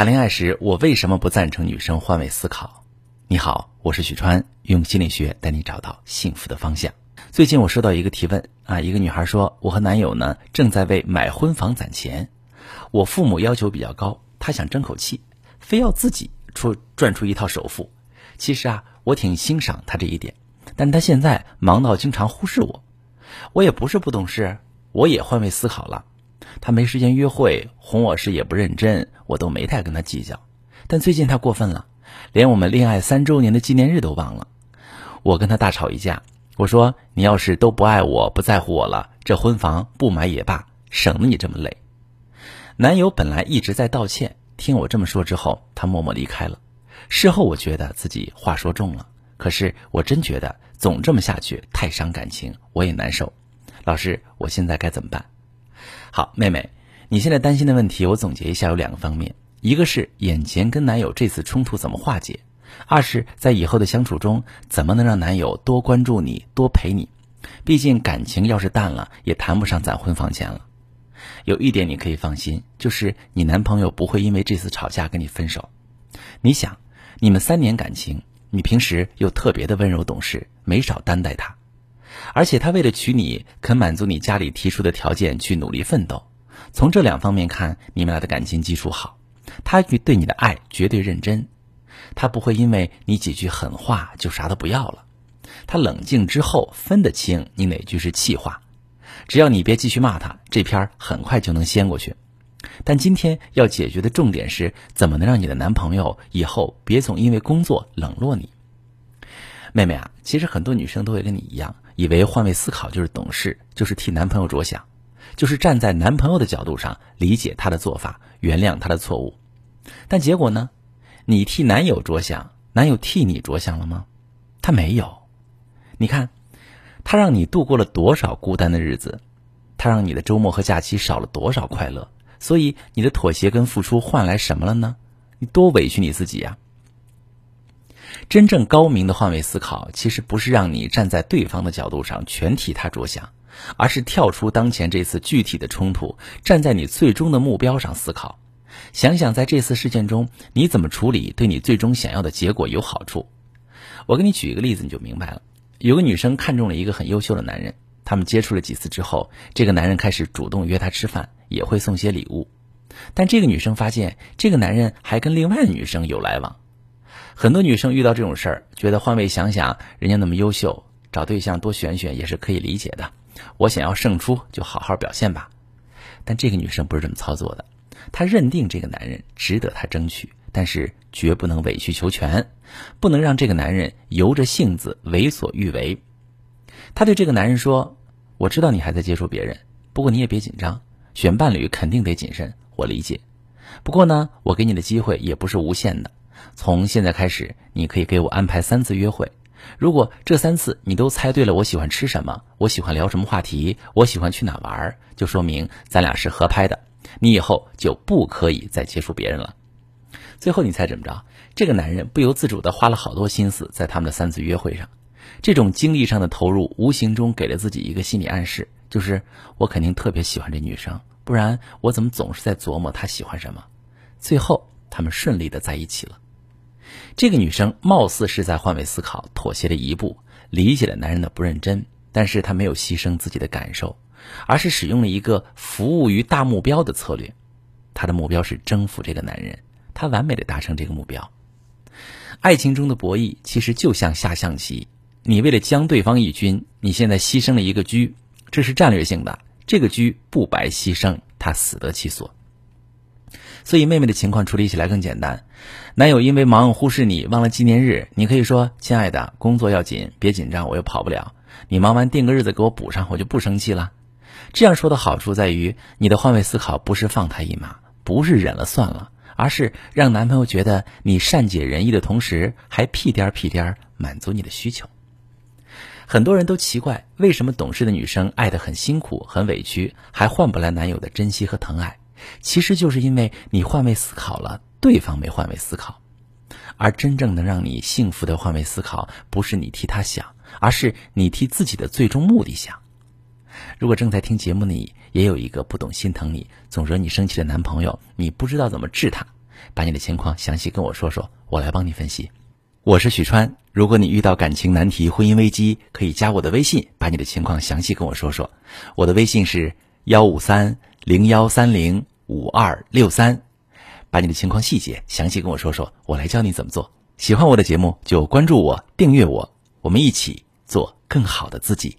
谈恋爱时，我为什么不赞成女生换位思考？你好，我是许川，用心理学带你找到幸福的方向。最近我收到一个提问啊，一个女孩说，我和男友呢正在为买婚房攒钱，我父母要求比较高，他想争口气，非要自己出赚出一套首付。其实啊，我挺欣赏他这一点，但他现在忙到经常忽视我，我也不是不懂事，我也换位思考了。他没时间约会，哄我时也不认真，我都没太跟他计较。但最近他过分了，连我们恋爱三周年的纪念日都忘了。我跟他大吵一架，我说：“你要是都不爱我，不在乎我了，这婚房不买也罢，省得你这么累。”男友本来一直在道歉，听我这么说之后，他默默离开了。事后我觉得自己话说重了，可是我真觉得总这么下去太伤感情，我也难受。老师，我现在该怎么办？好，妹妹，你现在担心的问题，我总结一下有两个方面：一个是眼前跟男友这次冲突怎么化解；二是在以后的相处中，怎么能让男友多关注你、多陪你。毕竟感情要是淡了，也谈不上攒婚房钱了。有一点你可以放心，就是你男朋友不会因为这次吵架跟你分手。你想，你们三年感情，你平时又特别的温柔懂事，没少担待他。而且他为了娶你，肯满足你家里提出的条件去努力奋斗。从这两方面看，你们俩的感情基础好。他对你的爱绝对认真，他不会因为你几句狠话就啥都不要了。他冷静之后分得清你哪句是气话。只要你别继续骂他，这篇很快就能掀过去。但今天要解决的重点是，怎么能让你的男朋友以后别总因为工作冷落你。妹妹啊，其实很多女生都会跟你一样。以为换位思考就是懂事，就是替男朋友着想，就是站在男朋友的角度上理解他的做法，原谅他的错误。但结果呢？你替男友着想，男友替你着想了吗？他没有。你看，他让你度过了多少孤单的日子，他让你的周末和假期少了多少快乐。所以你的妥协跟付出换来什么了呢？你多委屈你自己呀！真正高明的换位思考，其实不是让你站在对方的角度上全替他着想，而是跳出当前这次具体的冲突，站在你最终的目标上思考，想想在这次事件中你怎么处理，对你最终想要的结果有好处。我给你举一个例子，你就明白了。有个女生看中了一个很优秀的男人，他们接触了几次之后，这个男人开始主动约她吃饭，也会送些礼物。但这个女生发现，这个男人还跟另外的女生有来往。很多女生遇到这种事儿，觉得换位想想，人家那么优秀，找对象多选选也是可以理解的。我想要胜出，就好好表现吧。但这个女生不是这么操作的，她认定这个男人值得她争取，但是绝不能委曲求全，不能让这个男人由着性子为所欲为。她对这个男人说：“我知道你还在接触别人，不过你也别紧张，选伴侣肯定得谨慎，我理解。不过呢，我给你的机会也不是无限的。”从现在开始，你可以给我安排三次约会。如果这三次你都猜对了，我喜欢吃什么，我喜欢聊什么话题，我喜欢去哪玩，就说明咱俩是合拍的。你以后就不可以再接触别人了。最后你猜怎么着？这个男人不由自主地花了好多心思在他们的三次约会上。这种精力上的投入，无形中给了自己一个心理暗示，就是我肯定特别喜欢这女生，不然我怎么总是在琢磨她喜欢什么？最后他们顺利的在一起了。这个女生貌似是在换位思考，妥协了一步，理解了男人的不认真，但是她没有牺牲自己的感受，而是使用了一个服务于大目标的策略。她的目标是征服这个男人，她完美的达成这个目标。爱情中的博弈其实就像下象棋，你为了将对方一军，你现在牺牲了一个车，这是战略性的，这个车不白牺牲，他死得其所。所以妹妹的情况处理起来更简单，男友因为忙忽视你，忘了纪念日，你可以说：“亲爱的，工作要紧，别紧张，我又跑不了。你忙完定个日子给我补上，我就不生气了。”这样说的好处在于，你的换位思考不是放他一马，不是忍了算了，而是让男朋友觉得你善解人意的同时，还屁颠儿屁颠儿满足你的需求。很多人都奇怪，为什么懂事的女生爱得很辛苦、很委屈，还换不来男友的珍惜和疼爱？其实就是因为你换位思考了，对方没换位思考，而真正能让你幸福的换位思考，不是你替他想，而是你替自己的最终目的想。如果正在听节目的你，也有一个不懂心疼你、总惹你生气的男朋友，你不知道怎么治他，把你的情况详细跟我说说，我来帮你分析。我是许川，如果你遇到感情难题、婚姻危机，可以加我的微信，把你的情况详细跟我说说。我的微信是幺五三零幺三零五二六三，把你的情况细节详细跟我说说，我来教你怎么做。喜欢我的节目就关注我、订阅我，我们一起做更好的自己。